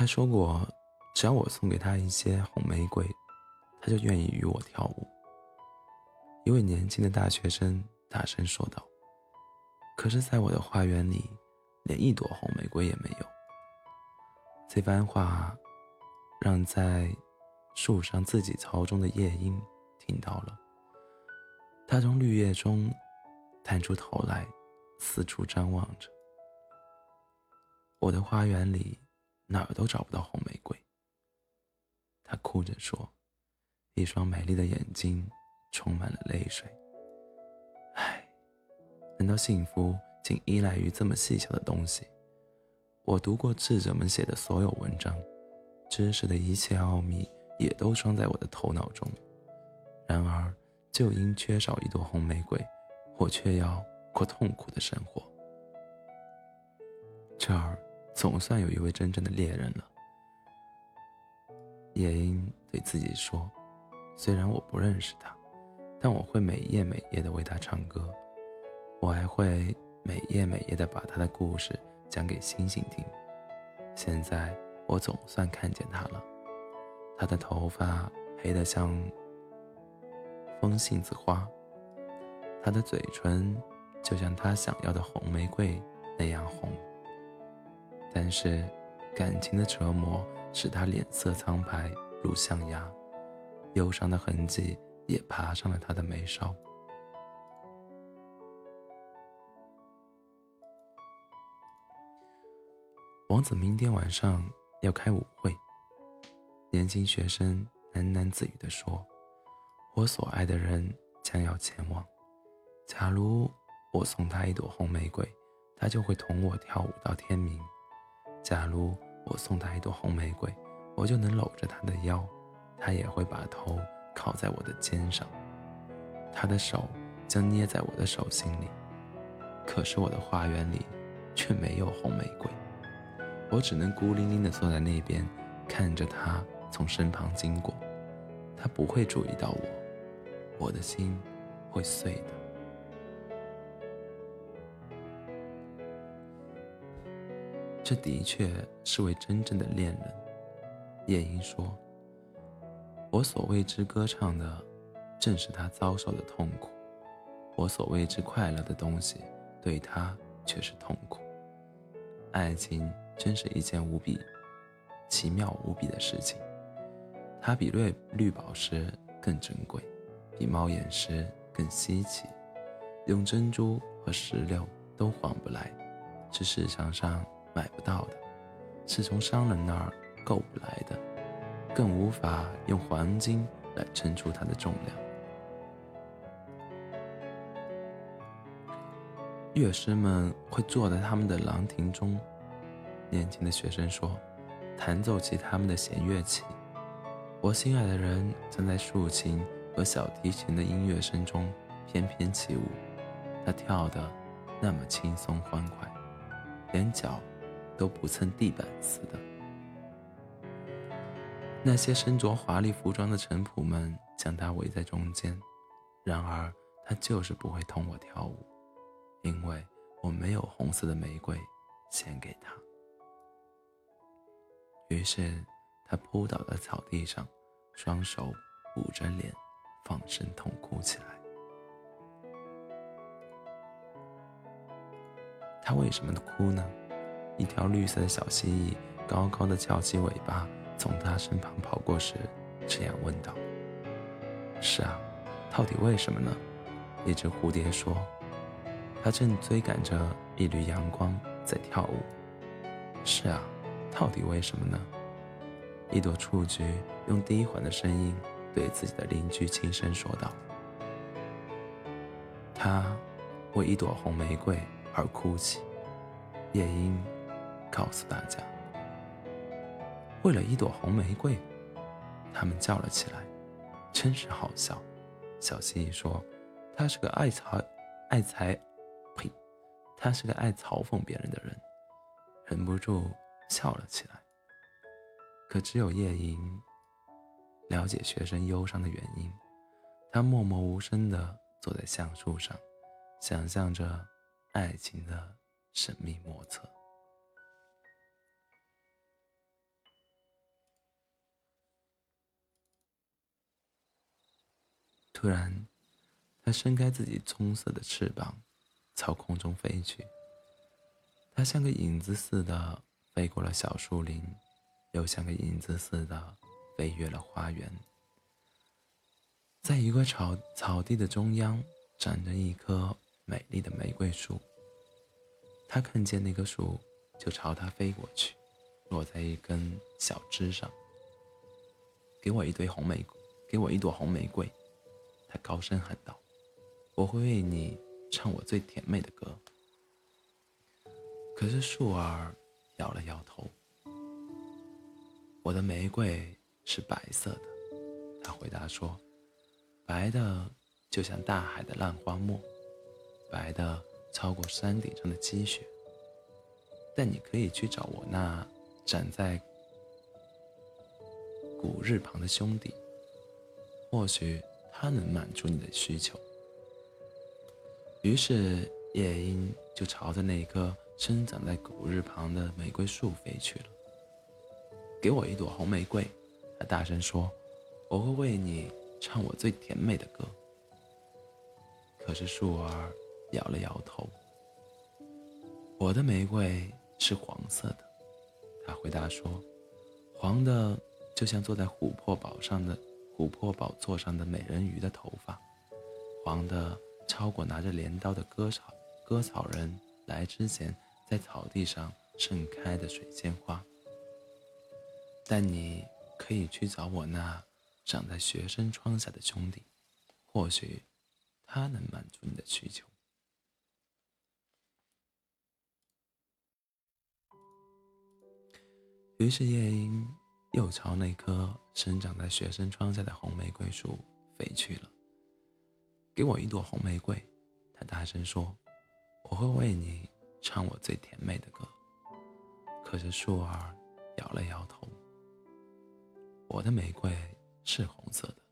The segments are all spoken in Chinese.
他说过，只要我送给他一些红玫瑰，他就愿意与我跳舞。一位年轻的大学生大声说道：“可是，在我的花园里，连一朵红玫瑰也没有。”这番话让在树上自己巢中的夜莺听到了。他从绿叶中探出头来，四处张望着。我的花园里哪儿都找不到红玫瑰。他哭着说，一双美丽的眼睛。充满了泪水。唉，难道幸福仅依赖于这么细小的东西？我读过智者们写的所有文章，知识的一切奥秘也都装在我的头脑中。然而，就因缺少一朵红玫瑰，我却要过痛苦的生活。这儿总算有一位真正的猎人了。夜莺对自己说：“虽然我不认识他。”但我会每夜每夜的为他唱歌，我还会每夜每夜的把他的故事讲给星星听。现在我总算看见他了，他的头发黑得像风信子花，他的嘴唇就像他想要的红玫瑰那样红。但是感情的折磨使他脸色苍白如象牙，忧伤的痕迹。也爬上了他的眉梢。王子明天晚上要开舞会。年轻学生喃喃自语地说：“我所爱的人将要前往。假如我送他一朵红玫瑰，他就会同我跳舞到天明。假如我送他一朵红玫瑰，我就能搂着他的腰，他也会把头。”靠在我的肩上，他的手将捏在我的手心里。可是我的花园里却没有红玫瑰，我只能孤零零地坐在那边，看着他从身旁经过。他不会注意到我，我的心会碎的。这的确是位真正的恋人，夜莺说。我所为之歌唱的，正是他遭受的痛苦；我所为之快乐的东西，对他却是痛苦。爱情真是一件无比奇妙无比的事情，它比绿绿宝石更珍贵，比猫眼石更稀奇，用珍珠和石榴都换不来，这市场上买不到的，是从商人那儿购不来的。更无法用黄金来称出它的重量。乐师们会坐在他们的廊亭中，年轻的学生说，弹奏起他们的弦乐器。我心爱的人正在竖琴和小提琴的音乐声中翩翩起舞，他跳得那么轻松欢快，连脚都不蹭地板似的。那些身着华丽服装的臣仆们将他围在中间，然而他就是不会同我跳舞，因为我没有红色的玫瑰献给他。于是他扑倒在草地上，双手捂着脸，放声痛哭起来。他为什么哭呢？一条绿色的小蜥蜴高高的翘起尾巴。从他身旁跑过时，这样问道：“是啊，到底为什么呢？”一只蝴蝶说：“它正追赶着一缕阳光在跳舞。”是啊，到底为什么呢？一朵雏菊用低缓的声音对自己的邻居轻声说道：“它为一朵红玫瑰而哭泣。”夜莺告诉大家。为了一朵红玫瑰，他们叫了起来，真是好笑。小蜥蜴说：“他是个爱嘲、爱才，呸，他是个爱嘲讽别人的人。”忍不住笑了起来。可只有夜莺了解学生忧伤的原因，他默默无声地坐在橡树上，想象着爱情的神秘莫测。突然，它伸开自己棕色的翅膀，朝空中飞去。它像个影子似的飞过了小树林，又像个影子似的飞越了花园。在一块草草地的中央，长着一棵美丽的玫瑰树。他看见那棵树，就朝它飞过去，落在一根小枝上。给我一堆红玫瑰，给我一朵红玫瑰，他高声喊道：“我会为你唱我最甜美的歌。”可是树儿摇了摇头。我的玫瑰是白色的，他回答说：“白的就像大海的浪花沫，白的超过山顶上的积雪。但你可以去找我那站在……”古日旁的兄弟，或许他能满足你的需求。于是夜莺就朝着那棵生长在古日旁的玫瑰树飞去了。给我一朵红玫瑰，他大声说：“我会为你唱我最甜美的歌。”可是树儿摇了摇头。我的玫瑰是黄色的，他回答说：“黄的。”就像坐在琥珀宝上的琥珀宝座上的美人鱼的头发，黄的超过拿着镰刀的割草割草人来之前在草地上盛开的水仙花。但你可以去找我那长在学生窗下的兄弟，或许他能满足你的需求。于是夜莺。又朝那棵生长在学生窗下的红玫瑰树飞去了。给我一朵红玫瑰，他大声说：“我会为你唱我最甜美的歌。”可是树儿摇了摇头。我的玫瑰是红色的，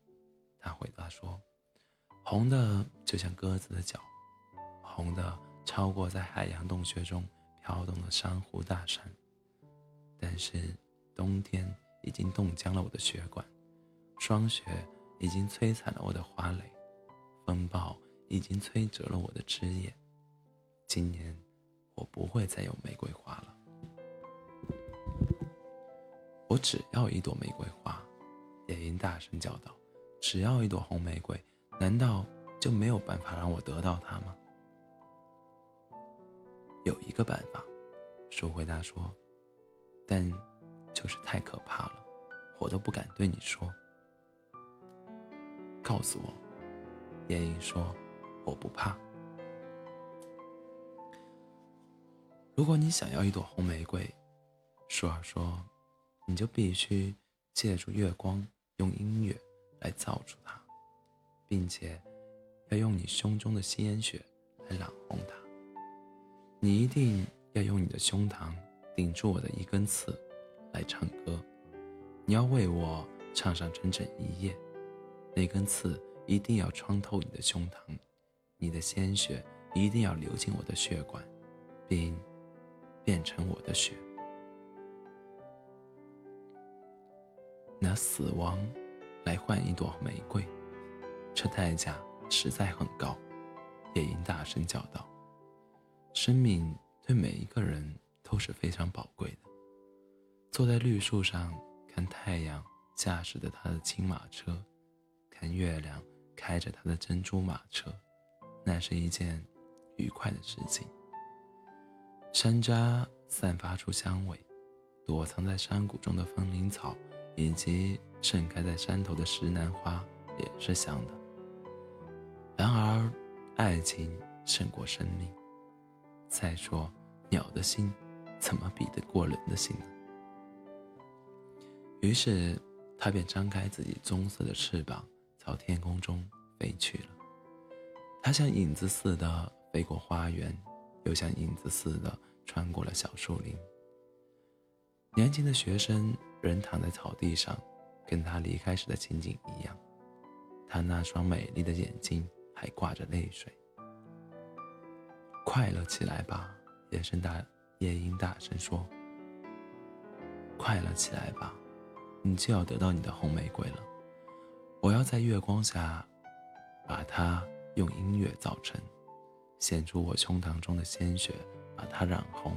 他回答说：“红的就像鸽子的脚，红的超过在海洋洞穴中飘动的珊瑚大山。但是冬天。”已经冻僵了我的血管，霜雪已经摧残了我的花蕾，风暴已经摧折了我的枝叶。今年，我不会再有玫瑰花了。我只要一朵玫瑰花，夜莺大声叫道：“只要一朵红玫瑰，难道就没有办法让我得到它吗？”有一个办法，树回答说，但。就是太可怕了，我都不敢对你说。告诉我，夜莺说：“我不怕。”如果你想要一朵红玫瑰，舒儿说：“你就必须借助月光，用音乐来造出它，并且要用你胸中的鲜血来染红它。你一定要用你的胸膛顶住我的一根刺。”来唱歌，你要为我唱上整整一夜。那根刺一定要穿透你的胸膛，你的鲜血一定要流进我的血管，并变成我的血。拿死亡来换一朵玫瑰，这代价实在很高。夜莺大声叫道：“生命对每一个人都是非常宝贵的。”坐在绿树上看太阳驾驶着他的青马车，看月亮开着他的珍珠马车，那是一件愉快的事情。山楂散发出香味，躲藏在山谷中的风铃草以及盛开在山头的石楠花也是香的。然而，爱情胜过生命。再说，鸟的心怎么比得过人的心呢？于是，他便张开自己棕色的翅膀，朝天空中飞去了。他像影子似的飞过花园，又像影子似的穿过了小树林。年轻的学生仍躺在草地上，跟他离开时的情景一样。他那双美丽的眼睛还挂着泪水。快乐起来吧，夜声大夜莺大声说：“快乐起来吧。”你就要得到你的红玫瑰了。我要在月光下把它用音乐造成，献出我胸膛中的鲜血，把它染红。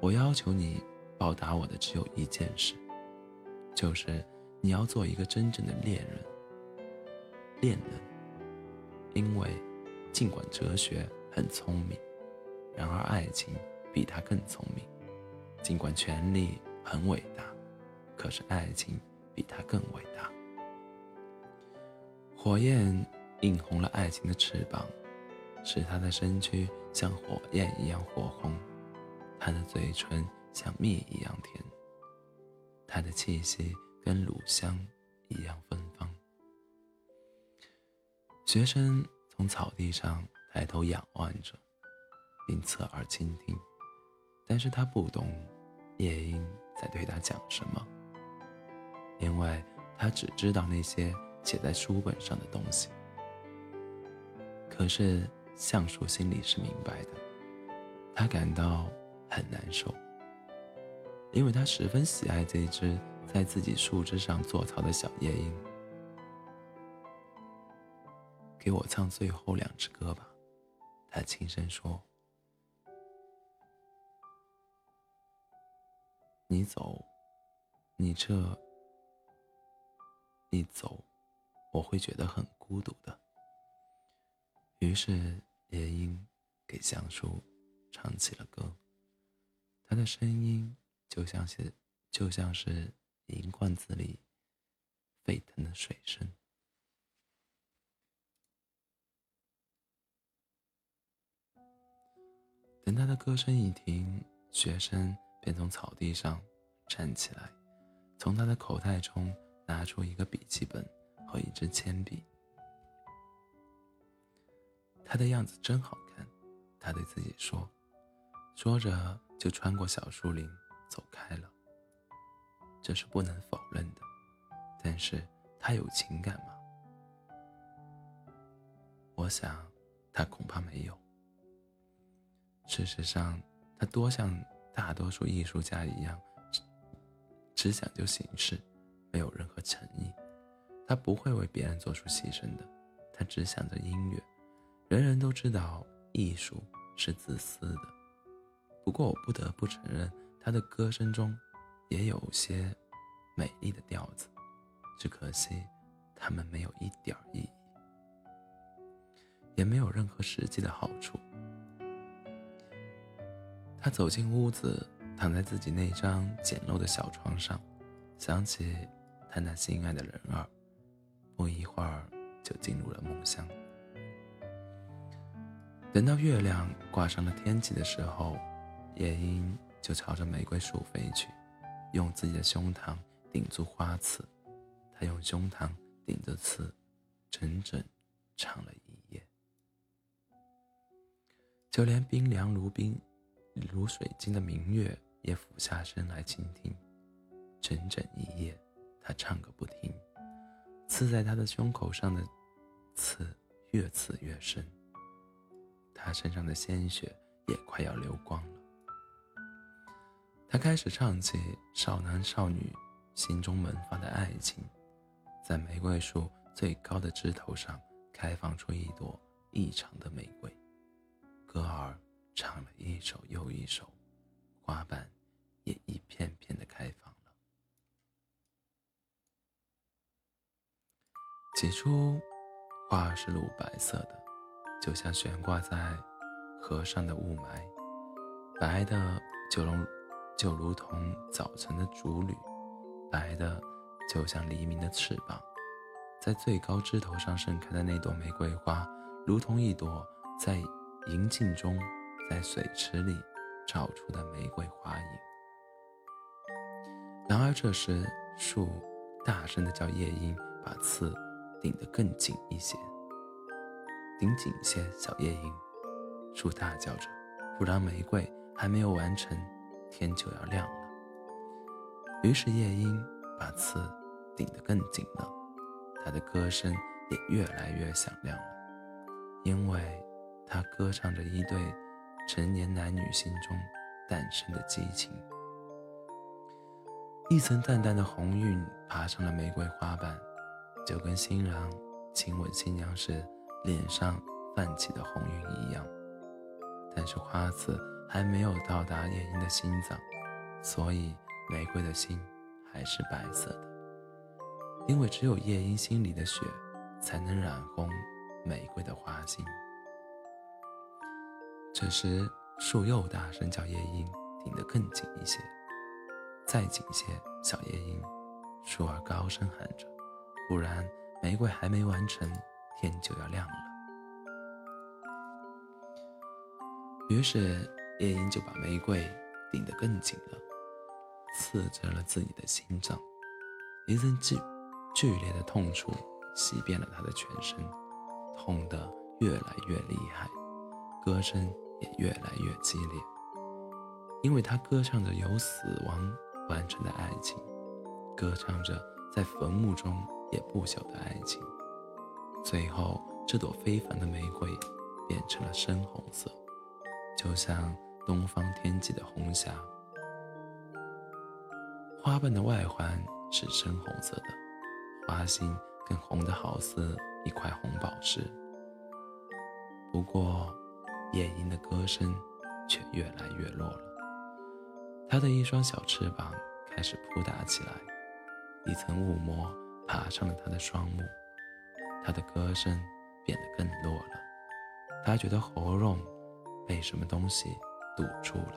我要求你报答我的只有一件事，就是你要做一个真正的恋人。恋人，因为尽管哲学很聪明，然而爱情比他更聪明；尽管权力很伟大，可是爱情比他更伟大。火焰映红了爱情的翅膀，使他的身躯像火焰一样火红，他的嘴唇像蜜一样甜，他的气息跟乳香一样芬芳。学生从草地上抬头仰望着，并侧耳倾听，但是他不懂夜莺在对他讲什么，因为他只知道那些写在书本上的东西。可是橡树心里是明白的，他感到很难受，因为他十分喜爱这只在自己树枝上做巢的小夜莺。给我唱最后两支歌吧，他轻声说。你走，你这，一走，我会觉得很孤独的。于是夜莺给橡树唱起了歌，他的声音就像是就像是银罐子里沸腾的水声。等他的歌声一停，学生便从草地上站起来，从他的口袋中拿出一个笔记本和一支铅笔。他的样子真好看，他对自己说，说着就穿过小树林走开了。这是不能否认的，但是他有情感吗？我想，他恐怕没有。事实上，他多像大多数艺术家一样，只只讲究形式，没有任何诚意。他不会为别人做出牺牲的，他只想着音乐。人人都知道艺术是自私的，不过我不得不承认，他的歌声中也有些美丽的调子，只可惜他们没有一点意义，也没有任何实际的好处。他走进屋子，躺在自己那张简陋的小床上，想起他那心爱的人儿，不一会儿就进入了梦乡。等到月亮挂上了天际的时候，夜莺就朝着玫瑰树飞去，用自己的胸膛顶住花刺，他用胸膛顶着刺，整整唱了一夜，就连冰凉如冰。如水晶的明月也俯下身来倾听，整整一夜，他唱个不停。刺在他的胸口上的刺越刺越深，他身上的鲜血也快要流光了。他开始唱起少男少女心中萌发的爱情，在玫瑰树最高的枝头上开放出一朵异常的玫瑰，歌儿。唱了一首又一首，花瓣也一片片的开放了。起初，花是乳白色的，就像悬挂在河上的雾霾，白的就如就如同早晨的竹缕，白的就像黎明的翅膀。在最高枝头上盛开的那朵玫瑰花，如同一朵在银镜中。在水池里照出的玫瑰花影。然而这时，树大声的叫夜莺把刺顶得更紧一些，顶紧些，小夜莺。树大叫着，不然玫瑰还没有完成，天就要亮了。于是夜莺把刺顶得更紧了，它的歌声也越来越响亮了，因为它歌唱着一对。成年男女心中诞生的激情，一层淡淡的红晕爬上了玫瑰花瓣，就跟新郎亲吻新娘时脸上泛起的红晕一样。但是花刺还没有到达夜莺的心脏，所以玫瑰的心还是白色的。因为只有夜莺心里的血，才能染红玫瑰的花心。这时，树又大声叫夜莺顶得更紧一些，再紧些，小夜莺。树儿高声喊着：“不然，玫瑰还没完成，天就要亮了。”于是，夜莺就把玫瑰顶得更紧了，刺着了自己的心脏。一阵剧剧烈的痛楚袭遍了他的全身，痛得越来越厉害，歌声也越来越激烈，因为他歌唱着由死亡完成的爱情。歌唱着在坟墓中也不朽的爱情，最后这朵非凡的玫瑰变成了深红色，就像东方天际的红霞。花瓣的外环是深红色的，花心更红得好似一块红宝石。不过，夜莺的歌声却越来越弱了，它的一双小翅膀开始扑打起来。一层雾膜爬上了他的双目，他的歌声变得更弱了。他觉得喉咙被什么东西堵住了。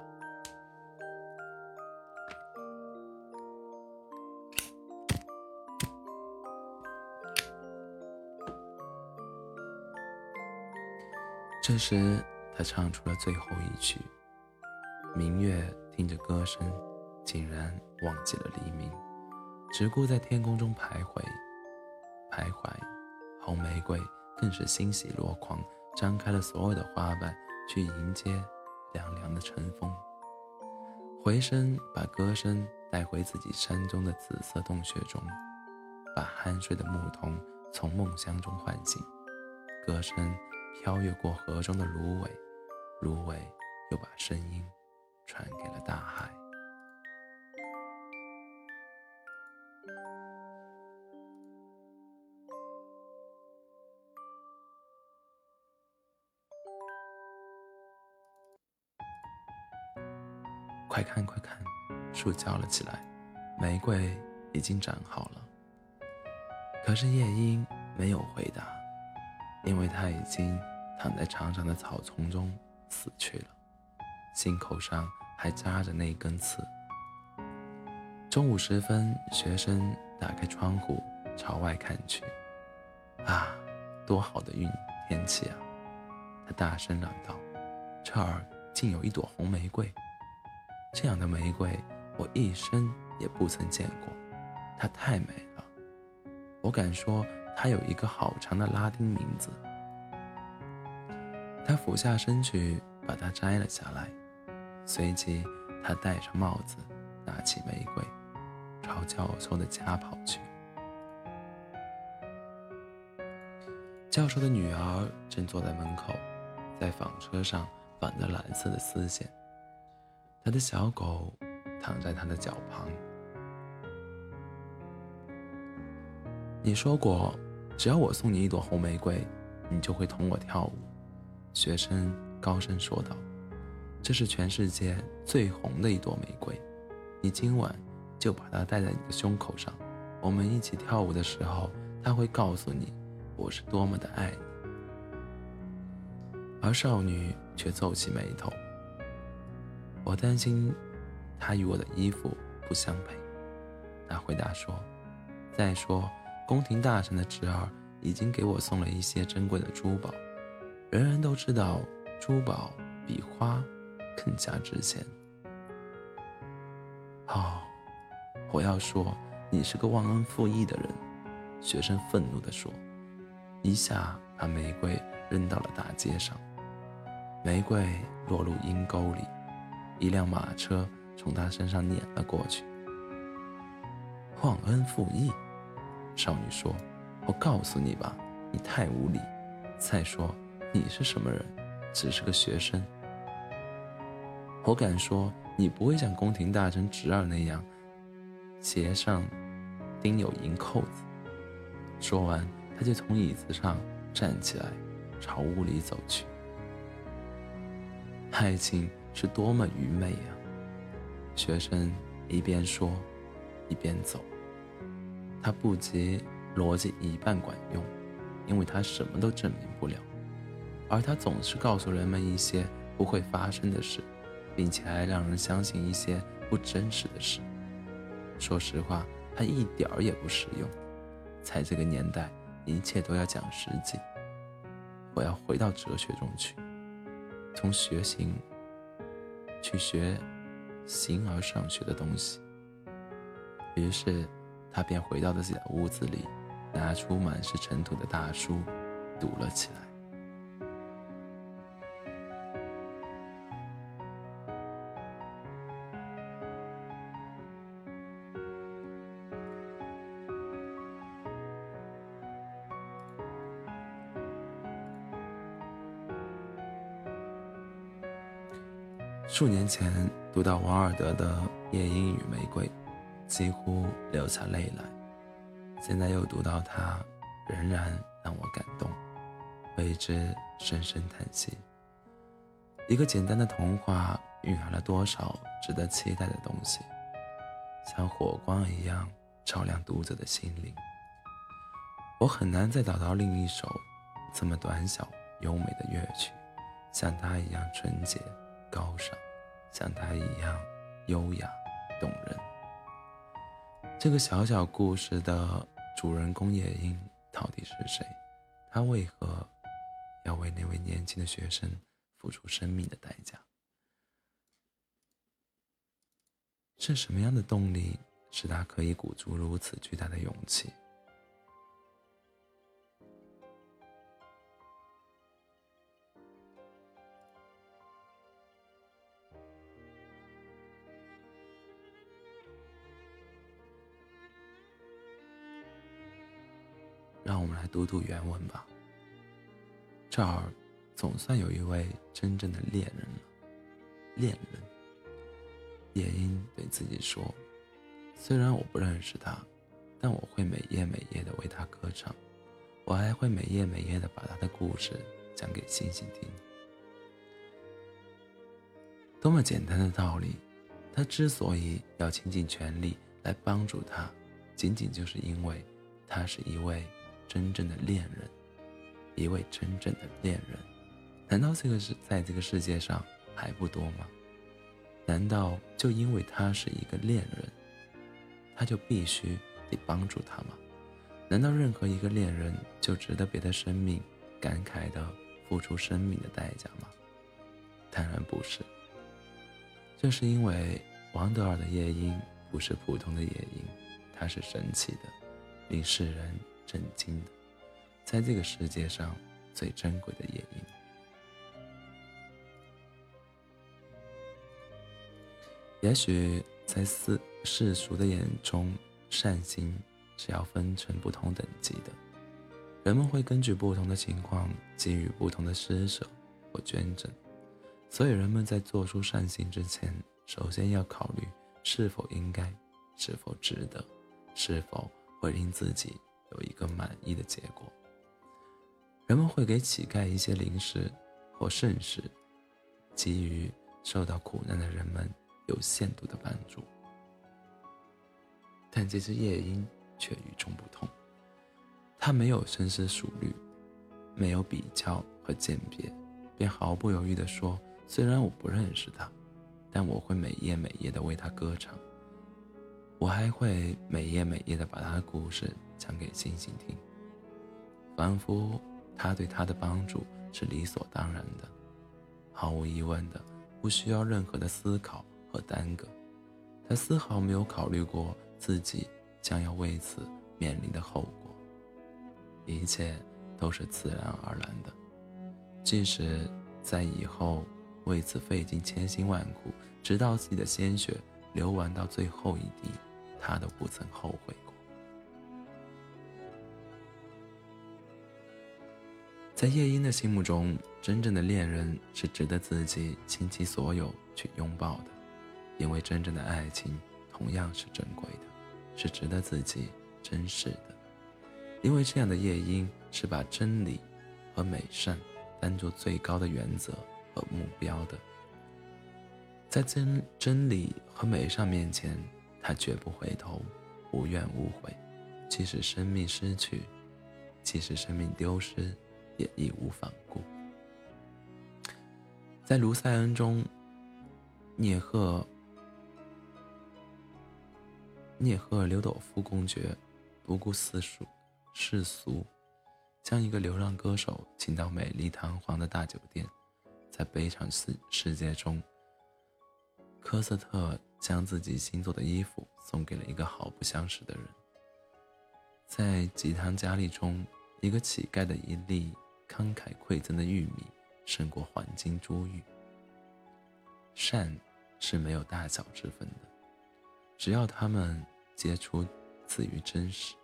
这时，他唱出了最后一曲。明月听着歌声，竟然忘记了黎明。只顾在天空中徘徊，徘徊。红玫瑰更是欣喜若狂，张开了所有的花瓣去迎接凉凉的晨风。回声把歌声带回自己山中的紫色洞穴中，把酣睡的牧童从梦乡中唤醒。歌声飘越过河中的芦苇，芦苇又把声音传给了大海。树叫了起来，玫瑰已经长好了。可是夜莺没有回答，因为它已经躺在长长的草丛中死去了，心口上还扎着那根刺。中午时分，学生打开窗户朝外看去，啊，多好的运天气啊！他大声嚷道：“这儿竟有一朵红玫瑰！”这样的玫瑰，我一生也不曾见过，她太美了。我敢说，她有一个好长的拉丁名字。他俯下身去，把它摘了下来，随即他戴上帽子，拿起玫瑰，朝教授的家跑去。教授的女儿正坐在门口，在纺车上绑着蓝色的丝线。他的小狗躺在他的脚旁。你说过，只要我送你一朵红玫瑰，你就会同我跳舞。学生高声说道：“这是全世界最红的一朵玫瑰，你今晚就把它戴在你的胸口上。我们一起跳舞的时候，它会告诉你我是多么的爱你。”而少女却皱起眉头。我担心，它与我的衣服不相配。他回答说：“再说，宫廷大臣的侄儿已经给我送了一些珍贵的珠宝。人人都知道，珠宝比花更加值钱。”哦，我要说，你是个忘恩负义的人。”学生愤怒地说，一下把玫瑰扔到了大街上，玫瑰落入阴沟里。一辆马车从他身上碾了过去。忘恩负义，少女说：“我告诉你吧，你太无礼。再说，你是什么人？只是个学生。我敢说，你不会像宫廷大臣侄儿那样，鞋上钉有银扣子。”说完，他就从椅子上站起来，朝屋里走去。爱情是多么愚昧呀！学生一边说，一边走。他不及逻辑一半管用，因为他什么都证明不了，而他总是告诉人们一些不会发生的事，并且还让人相信一些不真实的事。说实话，他一点儿也不实用。在这个年代，一切都要讲实际。我要回到哲学中去，从学行去学形而上学的东西。于是。他便回到了自己的屋子里，拿出满是尘土的大书，读了起来。数年前读到王尔德的《夜莺与玫瑰》。几乎流下泪来。现在又读到它，仍然让我感动，为之深深叹息。一个简单的童话蕴含了多少值得期待的东西，像火光一样照亮读者的心灵。我很难再找到另一首这么短小优美的乐曲，像它一样纯洁高尚，像他一样优雅动人。这个小小故事的主人公夜莺到底是谁？他为何要为那位年轻的学生付出生命的代价？是什么样的动力使他可以鼓足如此巨大的勇气？读读原文吧。这儿总算有一位真正的恋人了。恋人，夜莺对自己说：“虽然我不认识他，但我会每夜每夜的为他歌唱，我还会每夜每夜的把他的故事讲给星星听。”多么简单的道理！他之所以要倾尽全力来帮助他，仅仅就是因为他是一位。真正的恋人，一位真正的恋人，难道这个是在这个世界上还不多吗？难道就因为他是一个恋人，他就必须得帮助他吗？难道任何一个恋人就值得别的生命感慨的付出生命的代价吗？当然不是。这是因为王德尔的夜莺不是普通的夜莺，它是神奇的，令世人。震惊的，在这个世界上最珍贵的夜莺。也许在世世俗的眼中，善心是要分成不同等级的，人们会根据不同的情况给予不同的施舍或捐赠，所以人们在做出善行之前，首先要考虑是否应该，是否值得，是否会令自己。有一个满意的结果。人们会给乞丐一些零食或圣食，给予受到苦难的人们有限度的帮助。但这只夜莺却与众不同，它没有深思熟虑，没有比较和鉴别，便毫不犹豫地说：“虽然我不认识他，但我会每夜每夜地为他歌唱。我还会每夜每夜地把他的故事。”讲给星星听，仿佛他对他的帮助是理所当然的，毫无疑问的，不需要任何的思考和耽搁。他丝毫没有考虑过自己将要为此面临的后果，一切都是自然而然的。即使在以后为此费尽千辛万苦，直到自己的鲜血流完到最后一滴，他都不曾后悔过。在夜莺的心目中，真正的恋人是值得自己倾其所有去拥抱的，因为真正的爱情同样是珍贵的，是值得自己珍视的。因为这样的夜莺是把真理和美善当作最高的原则和目标的，在真真理和美善面前，他绝不回头，无怨无悔，即使生命失去，即使生命丢失，也义无反顾。在卢塞恩中，聂赫。聂赫留·朵夫公爵不顾世俗，世俗，将一个流浪歌手请到美丽堂皇的大酒店。在悲惨世世界中，科斯特将自己新做的衣服送给了一个毫不相识的人。在吉汤加利中，一个乞丐的一粒慷慨馈赠的玉米胜过黄金珠玉。善是没有大小之分的，只要他们。接触自于真实。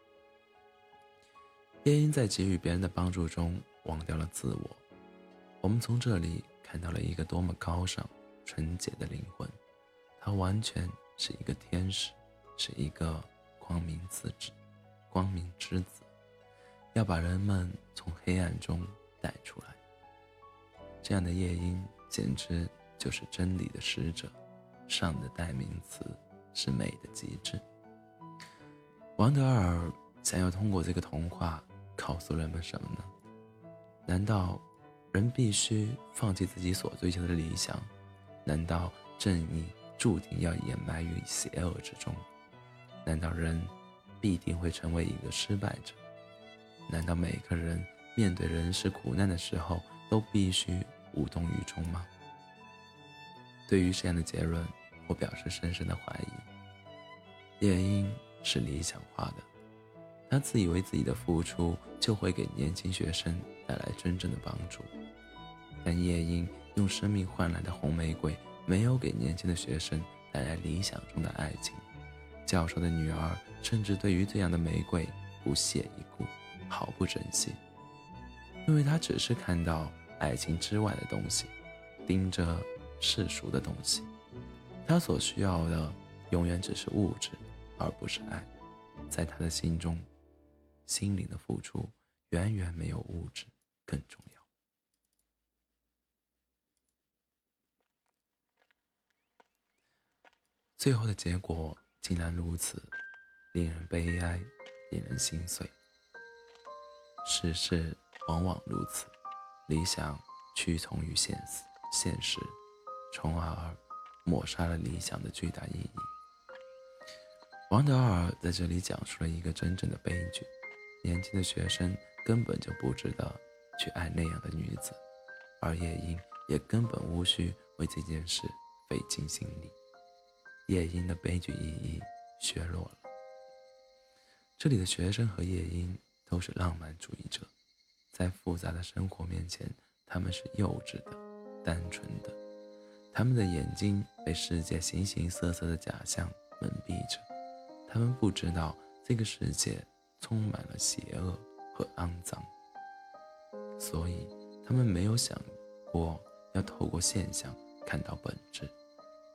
夜莺在给予别人的帮助中忘掉了自我。我们从这里看到了一个多么高尚、纯洁的灵魂。他完全是一个天使，是一个光明之子。光明之子要把人们从黑暗中带出来。这样的夜莺简直就是真理的使者。上的代名词是美的极致。王德尔想要通过这个童话告诉人们什么呢？难道人必须放弃自己所追求的理想？难道正义注定要掩埋于邪恶之中？难道人必定会成为一个失败者？难道每个人面对人世苦难的时候都必须无动于衷吗？对于这样的结论，我表示深深的怀疑。夜莺。是理想化的，他自以为自己的付出就会给年轻学生带来真正的帮助，但夜莺用生命换来的红玫瑰没有给年轻的学生带来理想中的爱情。教授的女儿甚至对于这样的玫瑰不屑一顾，毫不珍惜，因为她只是看到爱情之外的东西，盯着世俗的东西，她所需要的永远只是物质。而不是爱，在他的心中，心灵的付出远远没有物质更重要。最后的结果竟然如此，令人悲哀，令人心碎。世事往往如此，理想屈从于现实，现实，从而抹杀了理想的巨大意义。王德尔在这里讲述了一个真正的悲剧：年轻的学生根本就不值得去爱那样的女子，而夜莺也根本无需为这件事费尽心力。夜莺的悲剧意义削弱了。这里的学生和夜莺都是浪漫主义者，在复杂的生活面前，他们是幼稚的、单纯的，他们的眼睛被世界形形色色的假象蒙蔽着。他们不知道这个世界充满了邪恶和肮脏，所以他们没有想过要透过现象看到本质，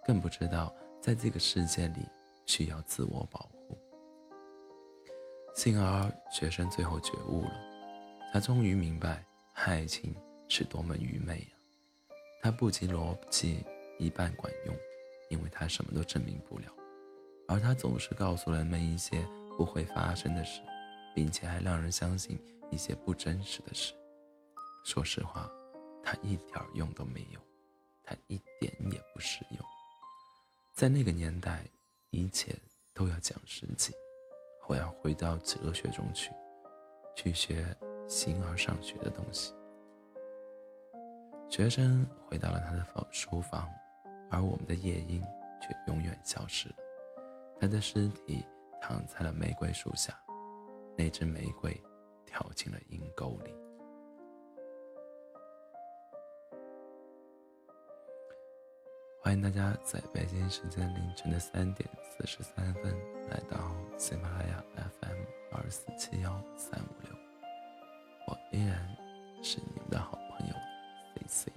更不知道在这个世界里需要自我保护。幸而，学生最后觉悟了，他终于明白爱情是多么愚昧呀！他不及逻辑一半管用，因为他什么都证明不了。而他总是告诉人们一些不会发生的事，并且还让人相信一些不真实的事。说实话，他一点用都没有，他一点也不实用。在那个年代，一切都要讲实际。我要回到哲学中去，去学形而上学的东西。学生回到了他的房书房，而我们的夜莺却永远消失了。他的尸体躺在了玫瑰树下，那只玫瑰跳进了阴沟里。欢迎大家在北京时间凌晨的三点四十三分来到喜马拉雅 fm 二四七幺三五六。我依然是你们的好朋友 cc